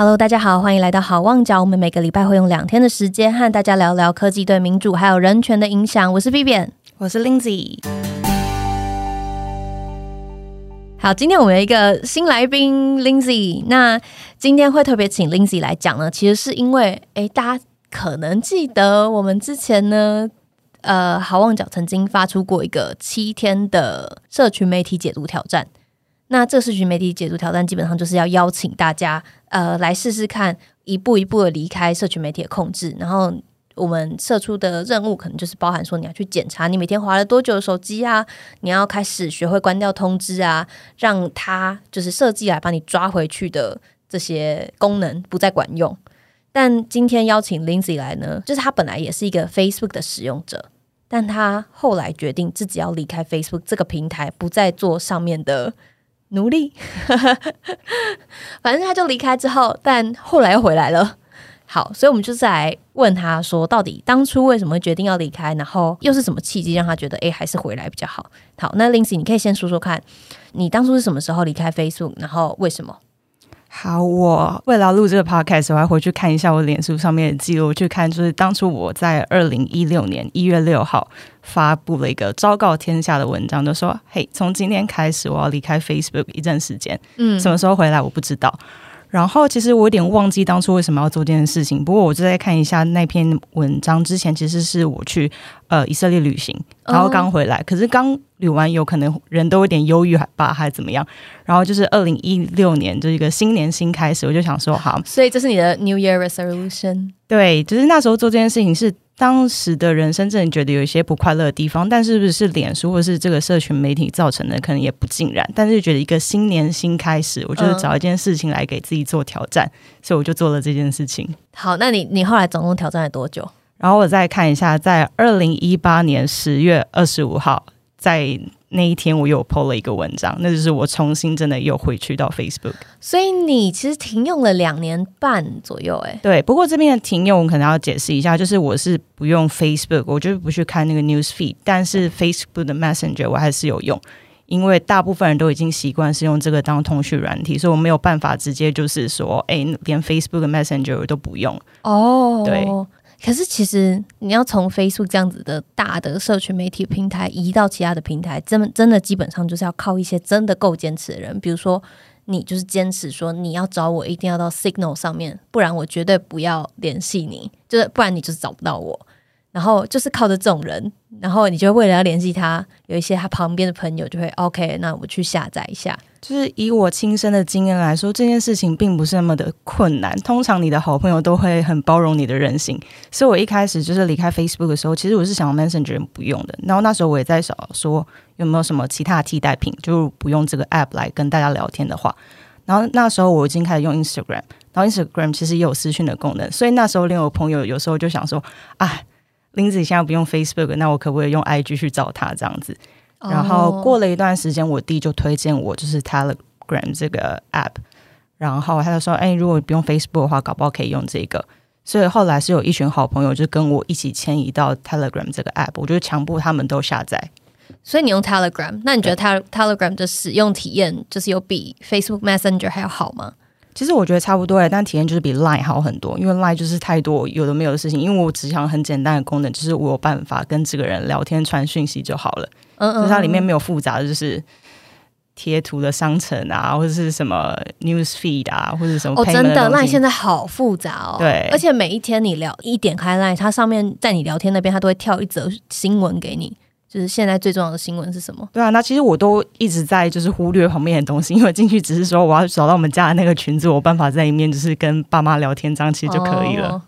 Hello，大家好，欢迎来到好望角。我们每个礼拜会用两天的时间和大家聊聊科技对民主还有人权的影响。我是 Vivian，我是 Lindsay。好，今天我们有一个新来宾 Lindsay。那今天会特别请 Lindsay 来讲呢，其实是因为，诶，大家可能记得我们之前呢，呃，好望角曾经发出过一个七天的社群媒体解读挑战。那这社群媒体解读挑战基本上就是要邀请大家，呃，来试试看一步一步的离开社群媒体的控制。然后我们设出的任务可能就是包含说，你要去检查你每天划了多久的手机啊，你要开始学会关掉通知啊，让它就是设计来把你抓回去的这些功能不再管用。但今天邀请 Lindsay 来呢，就是他本来也是一个 Facebook 的使用者，但他后来决定自己要离开 Facebook 这个平台，不再做上面的。努力，反正他就离开之后，但后来又回来了。好，所以我们就再来问他说，到底当初为什么决定要离开，然后又是什么契机让他觉得，哎，还是回来比较好。好，那林夕你可以先说说看，你当初是什么时候离开飞速然后为什么？好，我为了录这个 podcast，我还回去看一下我脸书上面的记录，去看就是当初我在二零一六年一月六号发布了一个昭告天下的文章，就说：“嘿，从今天开始我要离开 Facebook 一段时间，嗯，什么时候回来我不知道。”然后其实我有点忘记当初为什么要做这件事情，不过我就在看一下那篇文章之前，其实是我去呃以色列旅行，然后刚回来，可是刚旅完游可能人都有点忧郁吧，还是怎么样？然后就是二零一六年就一个新年新开始，我就想说好，所以这是你的 New Year Resolution，对，就是那时候做这件事情是。当时的人生真的觉得有一些不快乐的地方，但是不是脸书或是这个社群媒体造成的，可能也不尽然。但是觉得一个新年新开始，我就是找一件事情来给自己做挑战，所以我就做了这件事情。好，那你你后来总共挑战了多久？然后我再看一下，在二零一八年十月二十五号，在。那一天我又 PO 了一个文章，那就是我重新真的又回去到 Facebook。所以你其实停用了两年半左右，哎，对。不过这边的停用可能要解释一下，就是我是不用 Facebook，我就是不去看那个 News Feed，但是 Facebook 的 Messenger 我还是有用，因为大部分人都已经习惯是用这个当通讯软体，所以我没有办法直接就是说，哎，连 Facebook Messenger 我都不用。哦，对。可是，其实你要从飞速这样子的大的社群媒体平台移到其他的平台，真真的基本上就是要靠一些真的够坚持的人。比如说，你就是坚持说你要找我，一定要到 Signal 上面，不然我绝对不要联系你，就是不然你就是找不到我。然后就是靠着这种人，然后你就为了要联系他，有一些他旁边的朋友就会 OK，那我去下载一下。就是以我亲身的经验来说，这件事情并不是那么的困难。通常你的好朋友都会很包容你的任性，所以我一开始就是离开 Facebook 的时候，其实我是想 Messenger 不用的。然后那时候我也在想说有没有什么其他替代品，就不用这个 App 来跟大家聊天的话。然后那时候我已经开始用 Instagram，然后 Instagram 其实也有私讯的功能，所以那时候连我朋友有时候就想说啊。林子现在不用 Facebook，那我可不可以用 IG 去找他这样子？然后过了一段时间，我弟就推荐我就是 Telegram 这个 App，然后他就说：“哎，如果不用 Facebook 的话，搞不好可以用这个。”所以后来是有一群好朋友就跟我一起迁移到 Telegram 这个 App，我就强迫他们都下载。所以你用 Telegram，那你觉得 Telegram 的使用体验就是有比 Facebook Messenger 还要好吗？其实我觉得差不多哎但体验就是比 Line 好很多，因为 Line 就是太多有的没有的事情。因为我只想很简单的功能，就是我有办法跟这个人聊天、传讯息就好了。嗯嗯，它里面没有复杂的，就是贴图的商城啊，或者是什么 News Feed 啊，或者什么。哦，真的，Line 现在好复杂哦。对，而且每一天你聊一点开 Line，它上面在你聊天那边，它都会跳一则新闻给你。就是现在最重要的新闻是什么？对啊，那其实我都一直在就是忽略旁边的东西，因为进去只是说我要找到我们家的那个裙子，我办法在里面就是跟爸妈聊天，这样其实就可以了。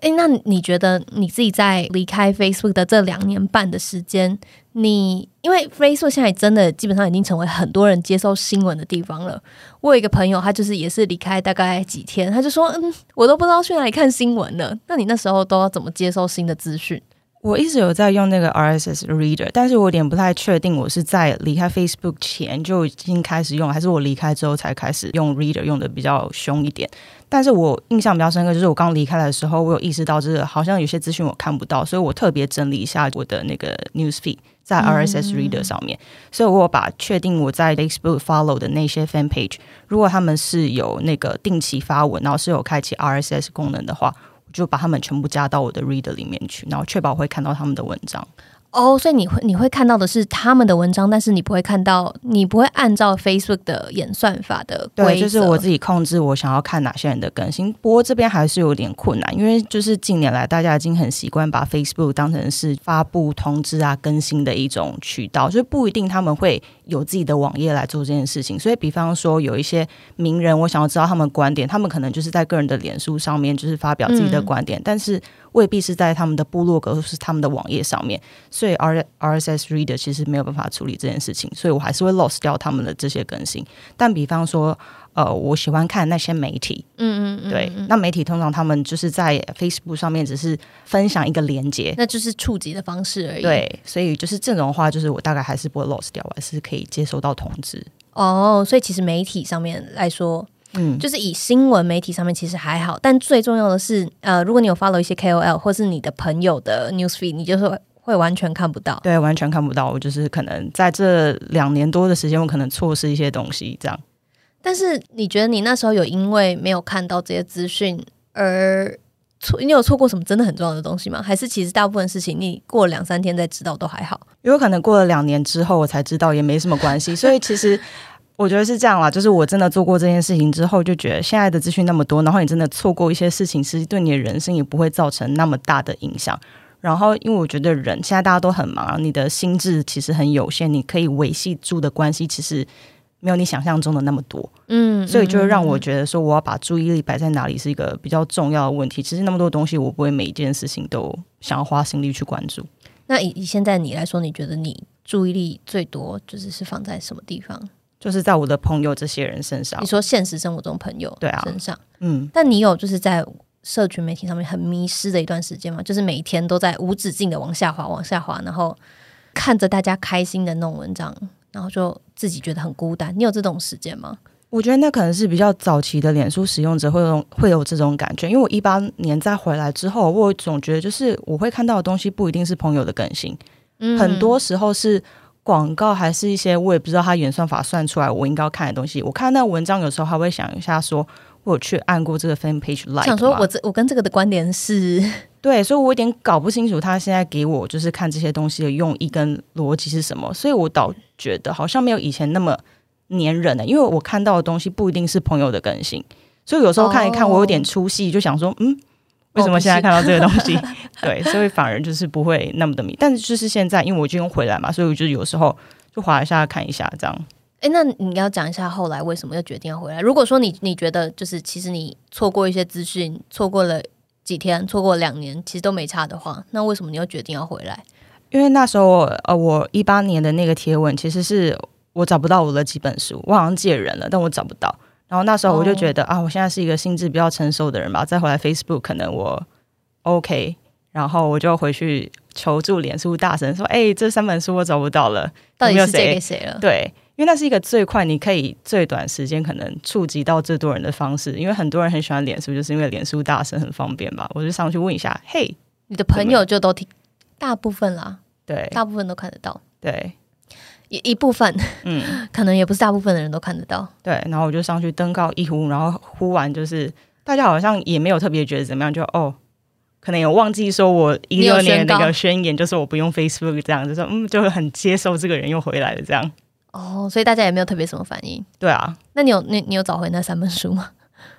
哎，那你觉得你自己在离开 Facebook 的这两年半的时间，你因为 Facebook 现在真的基本上已经成为很多人接收新闻的地方了。我有一个朋友，他就是也是离开大概几天，他就说：“嗯，我都不知道去哪里看新闻了。”那你那时候都要怎么接收新的资讯？我一直有在用那个 RSS Reader，但是我有点不太确定，我是在离开 Facebook 前就已经开始用，还是我离开之后才开始用 Reader 用的比较凶一点。但是我印象比较深刻，就是我刚离开的时候，我有意识到，就是好像有些资讯我看不到，所以我特别整理一下我的那个 News Feed 在 RSS Reader 上面，所以我把确定我在 Facebook follow 的那些 Fan Page，如果他们是有那个定期发文，然后是有开启 RSS 功能的话。就把他们全部加到我的 Reader 里面去，然后确保会看到他们的文章。哦，所以你会你会看到的是他们的文章，但是你不会看到，你不会按照 Facebook 的演算法的对，就是我自己控制我想要看哪些人的更新。不过这边还是有点困难，因为就是近年来大家已经很习惯把 Facebook 当成是发布通知啊、更新的一种渠道，所以不一定他们会有自己的网页来做这件事情。所以，比方说有一些名人，我想要知道他们观点，他们可能就是在个人的脸书上面就是发表自己的观点，但是。未必是在他们的部落格或是他们的网页上面，所以 R R S S Reader 其实没有办法处理这件事情，所以我还是会 lost 掉他们的这些更新。但比方说，呃，我喜欢看那些媒体，嗯嗯嗯，对，那媒体通常他们就是在 Facebook 上面只是分享一个连接，那就是触及的方式而已。对，所以就是这种话，就是我大概还是不会 lost 掉，我还是可以接收到通知。哦，所以其实媒体上面来说。嗯，就是以新闻媒体上面其实还好，但最重要的是，呃，如果你有 follow 一些 KOL 或是你的朋友的 newsfeed，你就是会完全看不到。对，完全看不到。我就是可能在这两年多的时间，我可能错失一些东西，这样。但是你觉得你那时候有因为没有看到这些资讯而错？你有错过什么真的很重要的东西吗？还是其实大部分事情你过两三天再知道都还好？有可能过了两年之后我才知道，也没什么关系。所以其实。我觉得是这样啦，就是我真的做过这件事情之后，就觉得现在的资讯那么多，然后你真的错过一些事情，其实对你的人生也不会造成那么大的影响。然后，因为我觉得人现在大家都很忙，你的心智其实很有限，你可以维系住的关系其实没有你想象中的那么多。嗯，所以就让我觉得说，我要把注意力摆在哪里是一个比较重要的问题。其实那么多东西，我不会每一件事情都想要花心力去关注。那以以现在你来说，你觉得你注意力最多就是是放在什么地方？就是在我的朋友这些人身上，你说现实生活中朋友对啊身上，嗯，但你有就是在社群媒体上面很迷失的一段时间嘛？就是每一天都在无止境的往下滑，往下滑，然后看着大家开心的那种文章，然后就自己觉得很孤单。你有这种时间吗？我觉得那可能是比较早期的脸书使用者会有会有这种感觉，因为我一八年再回来之后，我总觉得就是我会看到的东西不一定是朋友的更新，嗯，很多时候是。广告还是一些我也不知道它演算法算出来我应该要看的东西。我看那文章有时候还会想一下，说我去按过这个 fan page like，想说我这我跟这个的观点是对，所以我有点搞不清楚他现在给我就是看这些东西的用意跟逻辑是什么。所以我倒觉得好像没有以前那么粘人了，因为我看到的东西不一定是朋友的更新，所以有时候看一看我有点出戏，就想说嗯。为什么现在看到这个东西？对，所以反而就是不会那么的迷。但是就是现在，因为我就用回来嘛，所以我就有时候就划一下看一下这样。哎，那你要讲一下后来为什么又决定要回来？如果说你你觉得就是其实你错过一些资讯，错过了几天，错过两年，其实都没差的话，那为什么你又决定要回来？因为那时候呃，我一八年的那个贴文，其实是我找不到我的几本书，我好像借人了，但我找不到。然后那时候我就觉得啊，我现在是一个心智比较成熟的人吧，再回来 Facebook 可能我 OK，然后我就回去求助脸书大神说，哎，这三本书我找不到了，到底是借给谁了？对，因为那是一个最快，你可以最短时间可能触及到最多人的方式，因为很多人很喜欢脸书，就是因为脸书大神很方便吧。我就上去问一下，嘿，你的朋友就都听，大部分啦，对，大部分都看得到，对。一一部分，嗯，可能也不是大部分的人都看得到。对，然后我就上去登高一呼，然后呼完就是大家好像也没有特别觉得怎么样，就哦，可能有忘记说我一六年那个宣言，就是我不用 Facebook 这样，就说嗯，就很接受这个人又回来了这样。哦，所以大家也没有特别什么反应。对啊，那你有你你有找回那三本书吗？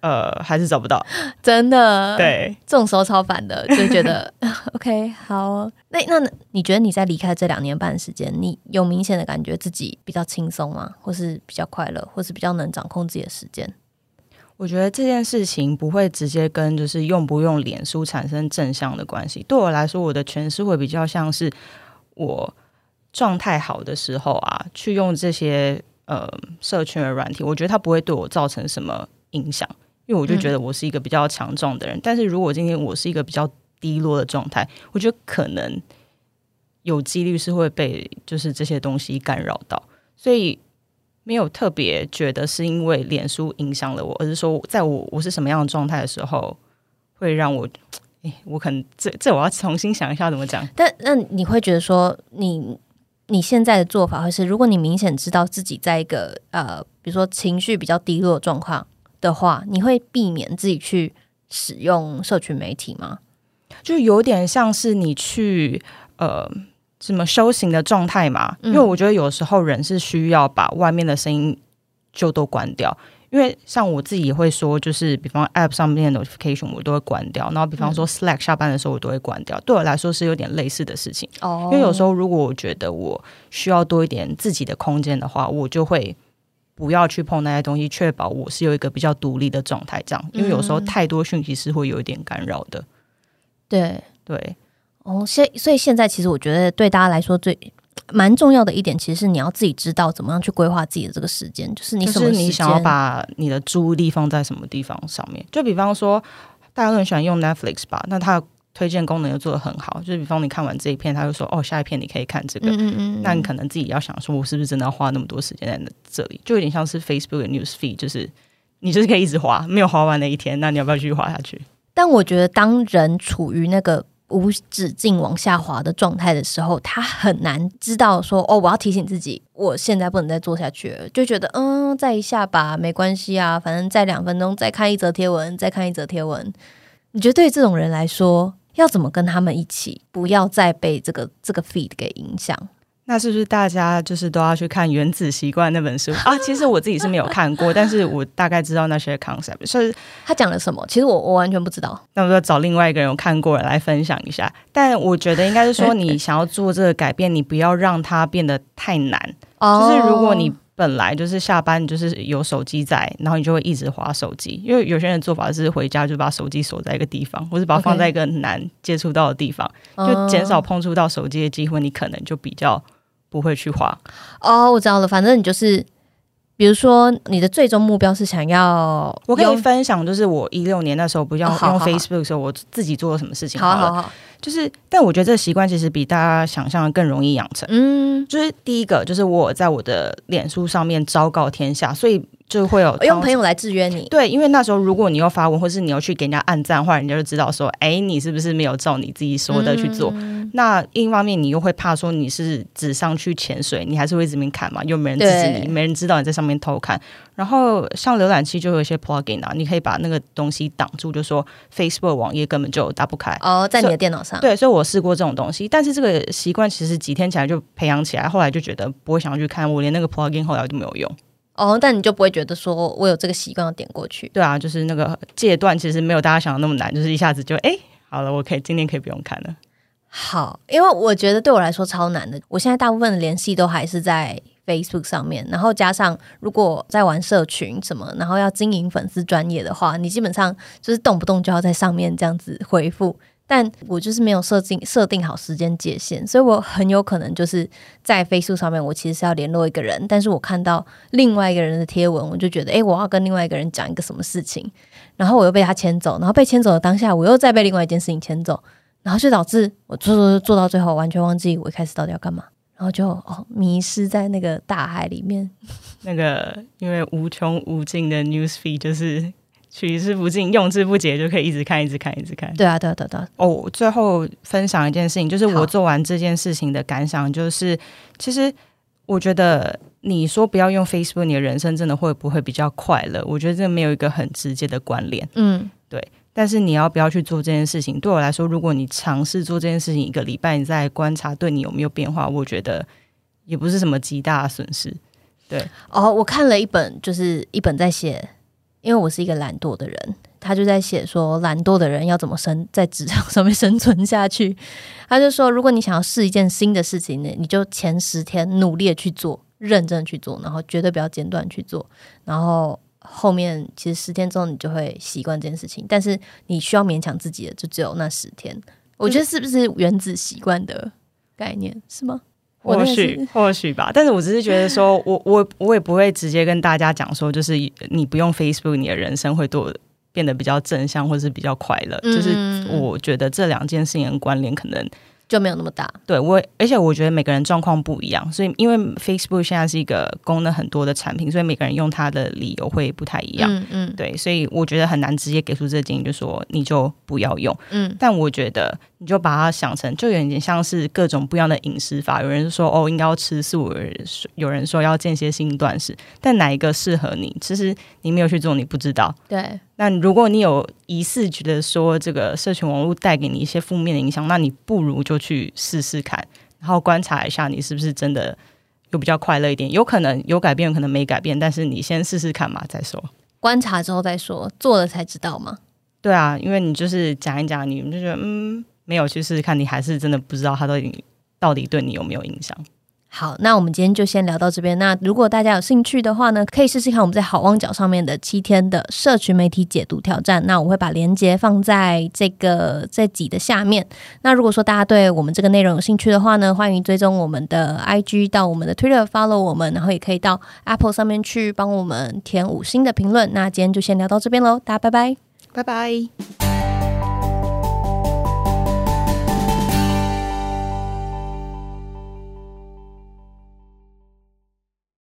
呃，还是找不到，真的。对，这种时候超烦的，就觉得 OK 好。那那你觉得你在离开这两年半时间，你有明显的感觉自己比较轻松吗？或是比较快乐，或是比较能掌控自己的时间？我觉得这件事情不会直接跟就是用不用脸书产生正向的关系。对我来说，我的诠释会比较像是我状态好的时候啊，去用这些呃社群的软体，我觉得它不会对我造成什么影响。因为我就觉得我是一个比较强壮的人，但是如果今天我是一个比较低落的状态，我觉得可能有几率是会被就是这些东西干扰到，所以没有特别觉得是因为脸书影响了我，而是说在我我是什么样的状态的时候，会让我，哎，我可能这这我要重新想一下怎么讲。但那你会觉得说，你你现在的做法会是，如果你明显知道自己在一个呃，比如说情绪比较低落状况的话，你会避免自己去使用社群媒体吗？就有点像是你去呃什么修行的状态嘛，因为我觉得有时候人是需要把外面的声音就都关掉，因为像我自己也会说，就是比方 App 上面的 notification 我都会关掉，然后比方说 Slack 下班的时候我都会关掉，对我来说是有点类似的事情。哦，因为有时候如果我觉得我需要多一点自己的空间的话，我就会不要去碰那些东西，确保我是有一个比较独立的状态，这样，因为有时候太多讯息是会有一点干扰的。对对，哦，现所以现在其实我觉得对大家来说最蛮重要的一点，其实是你要自己知道怎么样去规划自己的这个时间，就是你什么你想要把你的注意力放在什么地方上面。就比方说，大家都很喜欢用 Netflix 吧，那它推荐功能又做的很好，就是比方你看完这一片，他就说哦，下一片你可以看这个，嗯嗯嗯，那你可能自己要想说，我是不是真的要花那么多时间在这里？就有点像是 Facebook 的 News Feed，就是你就是可以一直滑，没有滑完的一天，那你要不要继续滑下去？但我觉得，当人处于那个无止境往下滑的状态的时候，他很难知道说：“哦，我要提醒自己，我现在不能再做下去了。”就觉得，嗯，再一下吧，没关系啊，反正再两分钟，再看一则贴文，再看一则贴文。你觉得对这种人来说，要怎么跟他们一起，不要再被这个这个 feed 给影响？那是不是大家就是都要去看《原子习惯》那本书 啊？其实我自己是没有看过，但是我大概知道那些 concept。所以他讲了什么？其实我我完全不知道。那我就找另外一个人有看过来分享一下。但我觉得应该是说，你想要做这个改变，你不要让它变得太难。就是如果你本来就是下班就是有手机在，然后你就会一直划手机。因为有些人做法是回家就把手机锁在一个地方，或是把它放在一个难接触到的地方，就减少碰触到手机的机会，你可能就比较。不会去划哦，我知道了。反正你就是，比如说你的最终目标是想要，我可以分享，就是我一六年那时候不要用 Facebook 的时候，我自己做了什么事情。好好好，就是，但我觉得这个习惯其实比大家想象的更容易养成。嗯，就是第一个，就是我在我的脸书上面昭告天下，所以。就会有用朋友来制约你，对，因为那时候如果你要发文，或是你要去给人家按赞，话人家就知道说，哎，你是不是没有照你自己说的去做？那另一方面，你又会怕说你是纸上去潜水，你还是会这边看嘛，又没人制止你，没人知道你在上面偷看。然后像浏览器就有一些 plugin 啊，你可以把那个东西挡住，就说 Facebook 网页根本就打不开哦，在你的电脑上。对，所以我试过这种东西，但是这个习惯其实几天起来就培养起来，后来就觉得不会想要去看，我连那个 plugin 后来都没有用。哦，但你就不会觉得说我有这个习惯要点过去？对啊，就是那个戒断其实没有大家想的那么难，就是一下子就哎，好了，我可以今天可以不用看了。好，因为我觉得对我来说超难的。我现在大部分的联系都还是在 Facebook 上面，然后加上如果在玩社群什么，然后要经营粉丝专业的话，你基本上就是动不动就要在上面这样子回复。但我就是没有设定设定好时间界限，所以我很有可能就是在飞速上面，我其实是要联络一个人，但是我看到另外一个人的贴文，我就觉得，哎，我要跟另外一个人讲一个什么事情，然后我又被他牵走，然后被牵走的当下，我又再被另外一件事情牵走，然后就导致我做做做到最后，完全忘记我一开始到底要干嘛，然后就哦迷失在那个大海里面，那个因为无穷无尽的 news feed 就是。取之不尽，用之不竭，就可以一直看，一直看，一直看。对啊，对啊，对啊对。哦，最后分享一件事情，就是我做完这件事情的感想，就是其实我觉得你说不要用 Facebook，你的人生真的会不会比较快乐？我觉得这没有一个很直接的关联。嗯，对。但是你要不要去做这件事情？对我来说，如果你尝试做这件事情一个礼拜，你再观察对你有没有变化，我觉得也不是什么极大的损失。对。哦，我看了一本，就是一本在写。因为我是一个懒惰的人，他就在写说懒惰的人要怎么生在职场 上面生存下去。他就说，如果你想要试一件新的事情呢，你就前十天努力的去做，认真去做，然后绝对不要间断去做。然后后面其实十天之后你就会习惯这件事情，但是你需要勉强自己的就只有那十天。我觉得是不是原子习惯的概念是吗？或许或许吧，但是我只是觉得说，我我我也不会直接跟大家讲说，就是你不用 Facebook，你的人生会多变得比较正向，或者是比较快乐。就是我觉得这两件事情的关联可能。就没有那么大，对我，而且我觉得每个人状况不一样，所以因为 Facebook 现在是一个功能很多的产品，所以每个人用它的理由会不太一样，嗯嗯，对，所以我觉得很难直接给出这个建议，就说你就不要用，嗯，但我觉得你就把它想成，就有点像是各种不一样的饮食法，有人说哦应该要吃素，有人有人说要间歇性断食，但哪一个适合你，其实你没有去做，你不知道，对。那如果你有疑似觉得说这个社群网络带给你一些负面的影响，那你不如就去试试看，然后观察一下你是不是真的有比较快乐一点。有可能有改变，可能没改变，但是你先试试看嘛，再说。观察之后再说，做了才知道嘛？对啊，因为你就是讲一讲，你就觉得嗯，没有去试试看，你还是真的不知道它到底到底对你有没有影响。好，那我们今天就先聊到这边。那如果大家有兴趣的话呢，可以试试看我们在好望角上面的七天的社群媒体解读挑战。那我会把链接放在这个这集的下面。那如果说大家对我们这个内容有兴趣的话呢，欢迎追踪我们的 IG 到我们的 Twitter follow 我们，然后也可以到 Apple 上面去帮我们填五星的评论。那今天就先聊到这边喽，大家拜拜，拜拜。